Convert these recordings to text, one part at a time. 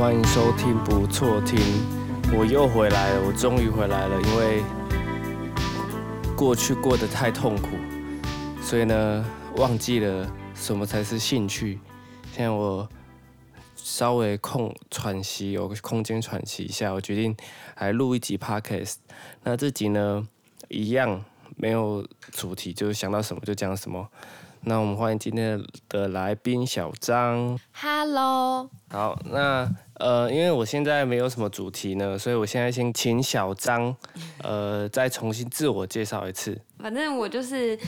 欢迎收听不错听，我又回来了，我终于回来了，因为过去过得太痛苦，所以呢，忘记了什么才是兴趣。现在我稍微空喘息，有个空间喘息一下，我决定来录一集 podcast。那这集呢，一样没有主题，就是想到什么就讲什么。那我们欢迎今天的来宾小张。Hello，好，那呃，因为我现在没有什么主题呢，所以我现在先请小张，呃，再重新自我介绍一次。反正我就是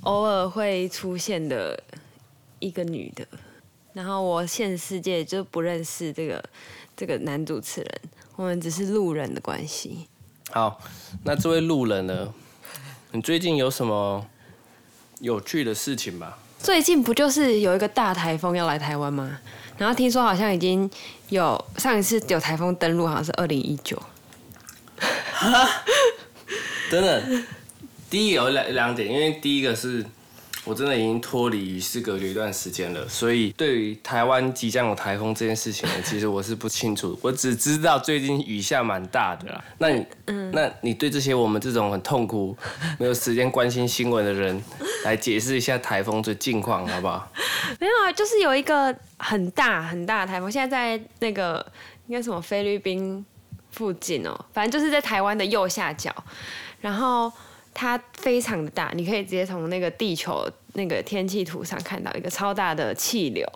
偶尔会出现的一个女的，然后我现实世界就不认识这个这个男主持人，我们只是路人的关系。好，那这位路人呢，你最近有什么有趣的事情吗？最近不就是有一个大台风要来台湾吗？然后听说好像已经有上一次有台风登陆，好像是二零一九。真的，第一有两两点，因为第一个是我真的已经脱离与世隔绝一段时间了，所以对于台湾即将有台风这件事情呢，其实我是不清楚，我只知道最近雨下蛮大的啦。那你，嗯那你对这些我们这种很痛苦、没有时间关心新闻的人，来解释一下台风的近况好不好？没有啊，就是有一个很大很大的台风，现在在那个应该什么菲律宾附近哦，反正就是在台湾的右下角，然后它非常的大，你可以直接从那个地球那个天气图上看到一个超大的气流，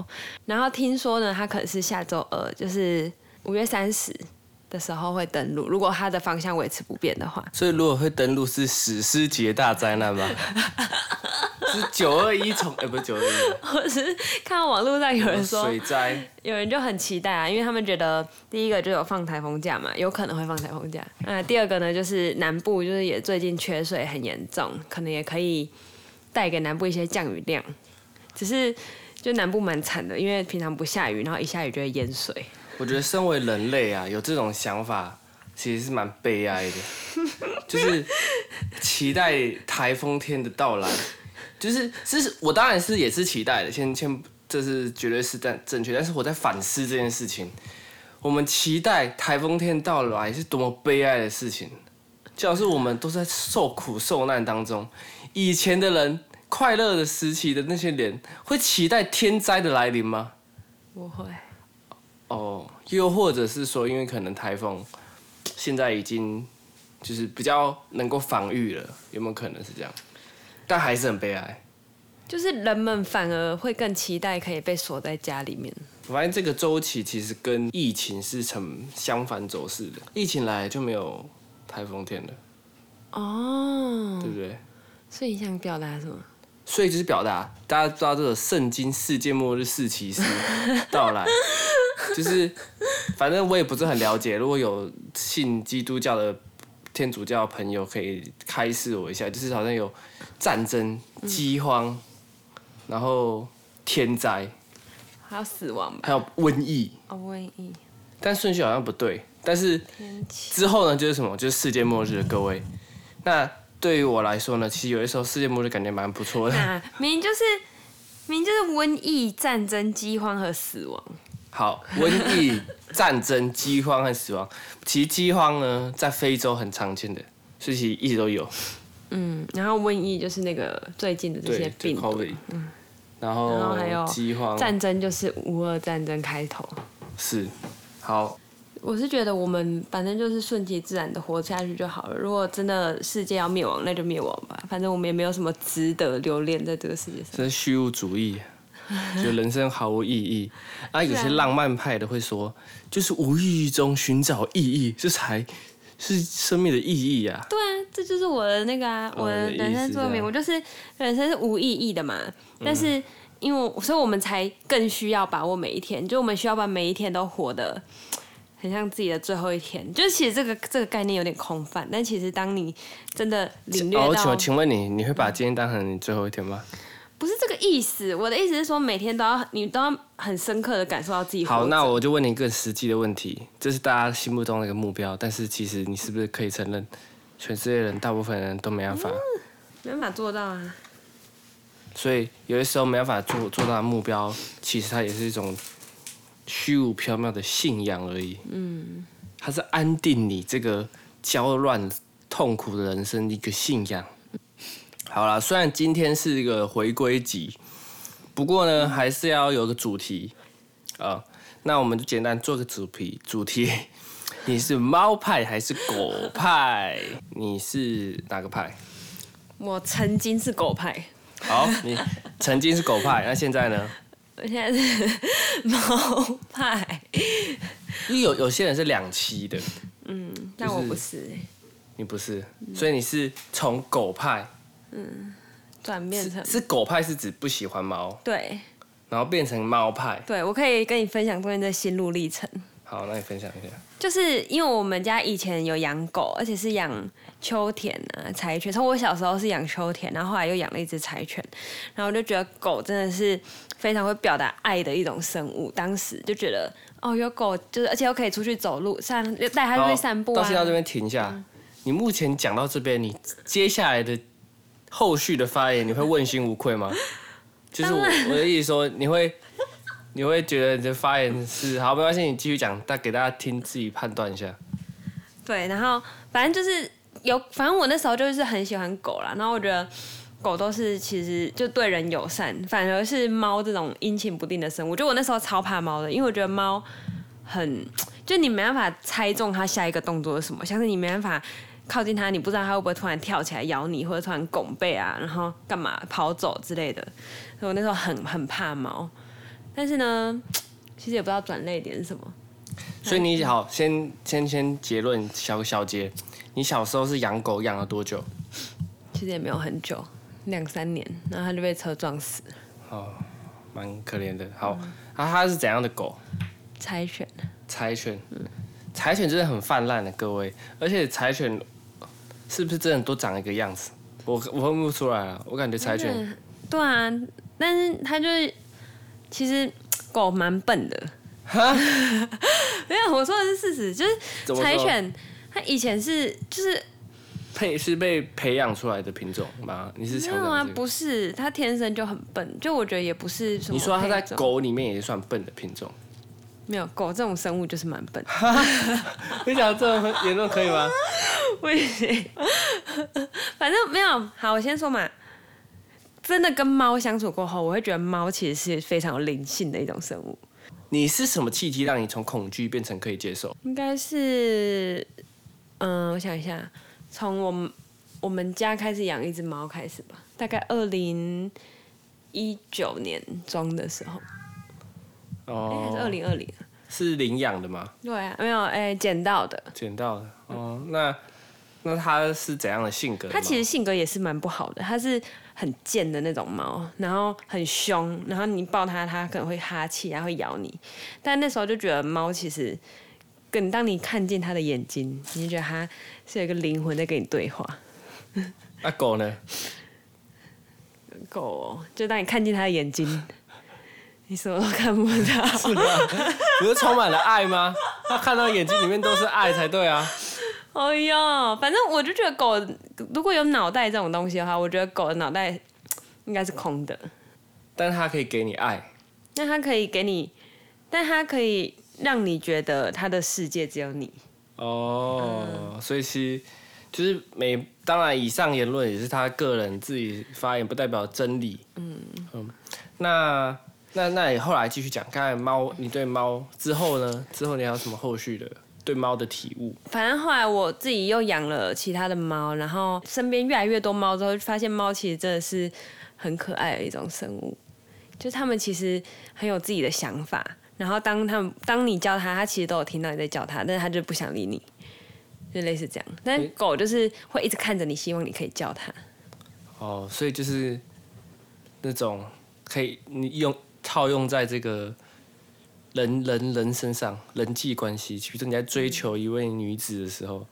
然后听说呢，它可能是下周二，就是五月三十的时候会登陆，如果它的方向维持不变的话，所以如果会登陆是史诗级的大灾难吗？是九二一重，哎、不是九二一，我是看到网络上有人说水灾。有人就很期待啊，因为他们觉得第一个就有放台风假嘛，有可能会放台风假。那第二个呢，就是南部就是也最近缺水很严重，可能也可以带给南部一些降雨量。只是就南部蛮惨的，因为平常不下雨，然后一下雨就会淹水。我觉得身为人类啊，有这种想法其实是蛮悲哀的，就是期待台风天的到来，就是这是我当然是也是期待的，先先这是绝对是正正确，但是我在反思这件事情，我们期待台风天到来是多么悲哀的事情，就好像是我们都在受苦受难当中，以前的人快乐的时期的那些人会期待天灾的来临吗？不会，哦，又或者是说，因为可能台风现在已经就是比较能够防御了，有没有可能是这样？但还是很悲哀。就是人们反而会更期待可以被锁在家里面。我发现这个周期其实跟疫情是成相反走势的，疫情来就没有台风天了，哦，对不对？所以你想表达什么？所以就是表达大家知道这个圣经世界末日四骑士到来，就是反正我也不是很了解，如果有信基督教的天主教的朋友可以开示我一下，就是好像有战争、饥荒，然后天灾，还有死亡吧？还有瘟疫，哦，瘟疫、但顺序好像不对。但是。之后呢，就是什么？就是世界末日，各位。那对于我来说呢，其实有的时候世界末日感觉蛮不错的。那明明就是明明就是瘟疫、战争、饥荒和死亡。好，瘟疫、战争、饥荒和死亡，其实饥荒呢，在非洲很常见的，所以其实一直都有。嗯，然后瘟疫就是那个最近的这些病。然然后后还有饥荒战争就是乌俄战争开头。是好，我是觉得我们反正就是顺其自然的活下去就好了。如果真的世界要灭亡，那就灭亡吧。反正我们也没有什么值得留恋在这个世界上。这是虚无主义，就人生毫无意义。啊，有些浪漫派的会说，就是无意义中寻找意义，这才是生命的意义啊。对啊，这就是我的那个啊，哦我的人生座名，意思这样我就是人生是无意义的嘛。但是因为我，所以我们才更需要把握每一天，就我们需要把每一天都活得很像自己的最后一天。就是其实这个这个概念有点空泛，但其实当你真的领略哦，我到，请请问你，你会把今天当成你最后一天吗？不是这个意思。我的意思是说，每天都要你都要很深刻的感受到自己好，那我就问你一个实际的问题，这是大家心目中的一个目标，但是其实你是不是可以承认，全世界人大部分人都没办法，没办法做到啊。所以有的时候没办法做做到的目标，其实它也是一种虚无缥缈的信仰而已。嗯，它是安定你这个焦乱、痛苦的人生一个信仰。好啦，虽然今天是一个回归集，不过呢，还是要有个主题啊。那我们就简单做个主题，主题，你是猫派还是狗派？你是哪个派？我曾经是狗派，好，你曾经是狗派，那现在呢？我现在是猫派，因为有有些人是两栖的，嗯但我不是欸你不是，所以你是从狗派，嗯转变成是狗派是指不喜欢猫，对然后变成猫派。对，我可以跟你分享中间的心路历程。好，那你分享一下。就是因为我们家以前有养狗，而且是养秋田啊、柴犬。从我小时候是养秋田，然后后来又养了一只柴犬，然后我就觉得狗真的是非常会表达爱的一种生物。当时就觉得哦，有狗就是，而且又可以出去走路，散带它出去散步啊。到现在这边停一下。你目前讲到这边，你接下来的后续的发言，你会问心无愧吗？就是我我的意思说，你会你会觉得你的发言是好，没关系，你继续讲，但给大家听，自己判断一下。对，然后反正就是有，反正我那时候就是很喜欢狗啦。然后我觉得狗都是其实就对人友善，反而是猫这种阴晴不定的生物。就我那时候超怕猫的，因为我觉得猫很，就你没办法猜中它下一个动作是什么，像是你没办法。靠近它，你不知道它会不会突然跳起来咬你，或者突然拱背啊，然后干嘛跑走之类的。所以我那时候很很怕猫，但是呢，其实也不知道转泪点是什么。所以你好，先先先结论小小结，你小时候是养狗养了多久？其实也没有很久，两三年，然后它就被车撞死了。哦，蛮可怜的。好，啊，它是怎样的狗？柴犬。柴犬，柴犬真的很泛滥的，各位，而且柴犬是不是真的都长一个样子？我我分不出来啊，我感觉柴犬嗯对啊，但是它就是其实狗蛮笨的。没有，我说的是事实，就是柴犬它以前是就是配是被培养出来的品种吗？你是没有啊，强调这个？不是，它天生就很笨。就我觉得也不是什么。你说它在，狗里面也算笨的品种？没有狗这种生物就是蛮笨。你讲这种言论可以吗？不行，反正没有。好，我先说嘛。真的跟猫相处过后，我会觉得猫其实是非常有灵性的一种生物。你是什么契机让你从恐惧变成可以接受？应该是，嗯，我想一下，从我们我们家开始养一只猫开始吧，大概二零一九年中的时候，哦、还是二哦，零二零？是领养的吗？对啊，没有，哎、捡到的。捡到的。哦，那那它是怎样的性格的？它其实性格也是蛮不好的，它是很贱的那种猫，然后很凶，然后你抱它，它可能会哈气啊，会咬你。但那时候就觉得猫其实，更当你看见它的眼睛，你就觉得它是有一个灵魂在跟你对话。那狗呢？狗、哦，就当你看见它的眼睛，你什么都看不到。不是充满了爱吗？它看到眼睛里面都是爱才对啊。哎呀，反正我就觉得狗如果有脑袋这种东西的话，我觉得狗的脑袋应该是空的。但是它可以给你爱。那它可以给你，但它可以让你觉得它的世界只有你。哦，所以其实就是每当然以上言论也是他个人自己发言，不代表真理。嗯嗯，那那那你后来继续讲，刚才猫，你对猫之后呢？之后你还有什么后续的对猫的体悟？反正后来我自己又养了其他的猫，然后身边越来越多猫之后，发现猫其实真的是很可爱的一种生物，就是它们其实很有自己的想法。然后当他们当你叫它，它其实都有听到你在叫它，但是它就不想理你，就类似这样。但狗就是会一直看着你，希望你可以叫它。哦，所以就是那种可以你用套用在这个人人人身上人际关系，比如说你在追求一位女子的时候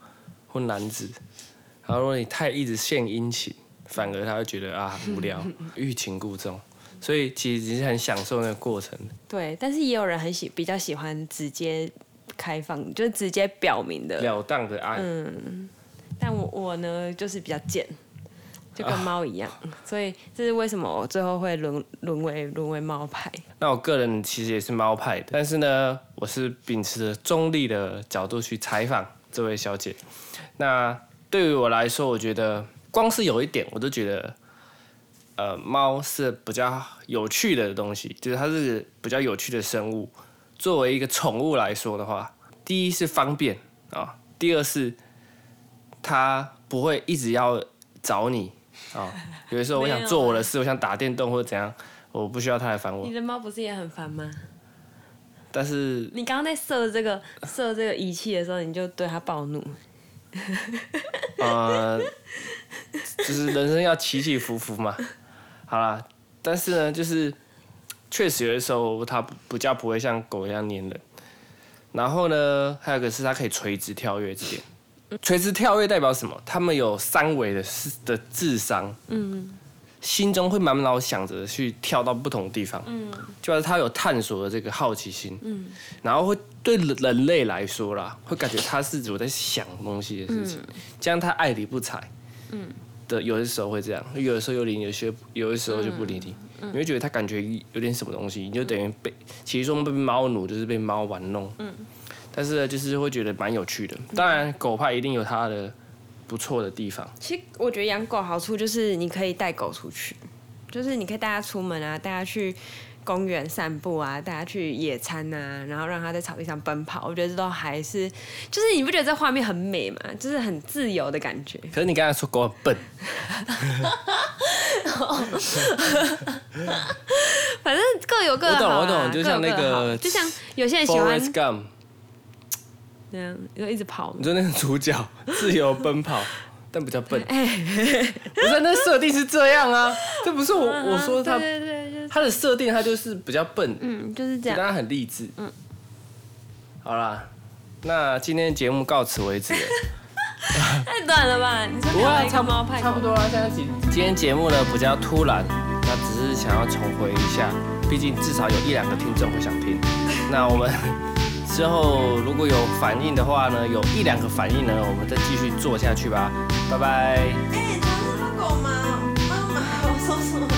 或男子，然后如果你太一直献殷勤，反而他会觉得啊无聊，欲擒故纵，所以其实你是很享受那个过程。对，但是也有人很喜比较喜欢直接开放，就是直接表明的。了当的爱，嗯但我我呢就是比较贱，就跟猫一样。所以这是为什么我最后会沦沦为沦为猫派。那我个人其实也是猫派的，但是呢，我是秉持着中立的角度去采访这位小姐。那对于我来说，我觉得光是有一点，我都觉得，呃，猫是比较有趣的东西，就是它是比较有趣的生物。作为一个宠物来说的话，第一是方便啊，第二是它不会一直要找你啊。有的时候我想做我的事，我想打电动或者怎样，我不需要它来烦我你。的猫不是也很烦吗？但是你刚刚在射这个射这个仪器的时候，你就对它暴怒。呃，就是人生要起起伏伏嘛。好啦，但是呢，就是确实有的时候它比较不会像狗一样粘人。然后呢，还有一个是它可以垂直跳跃这点。垂直跳跃代表什么？他们有三维的的智商，嗯，心中会满脑想着去跳到不同的地方，嗯，就是他有探索的这个好奇心，嗯，然后会对人类来说啦，会感觉他是我在想东西的事情，这样他爱理不睬，嗯，的有的时候会这样，有的时候有理你，有些有的时候就不理你，你会觉得他感觉有点什么东西，你就等于被，其实说被猫奴就是被猫玩弄，嗯。但是呢，就是会觉得蛮有趣的。当然，狗派一定有它的不错的地方。其实我觉得养狗好处就是你可以带狗出去，就是你可以带它出门啊，带它去公园散步啊，带它去野餐啊，然后让它在草地上奔跑。我觉得这都还是，就是你不觉得这画面很美吗？就是很自由的感觉。可是你刚才说狗很笨，反正各有各的我懂我懂就像那个就像有些人喜欢这样，就一直跑你。说那个主角自由奔跑，但比较笨。哎，不是，那设定是这样啊，这不是我我说他对对对，就是他的设定，他就是比较笨，嗯，就是这样。但他很励志。嗯，好啦，那今天节目到此为止。太短了吧？你说一差不个猫派，差不多。啊。现在几今天节目呢比较突然，那只是想要重回一下，毕竟至少有一两个听众会想听。那我们之后如果有反应的话呢，有一两个反应呢，我们再继续做下去吧。拜拜。哎、欸，它是狗吗？妈妈，我说什么？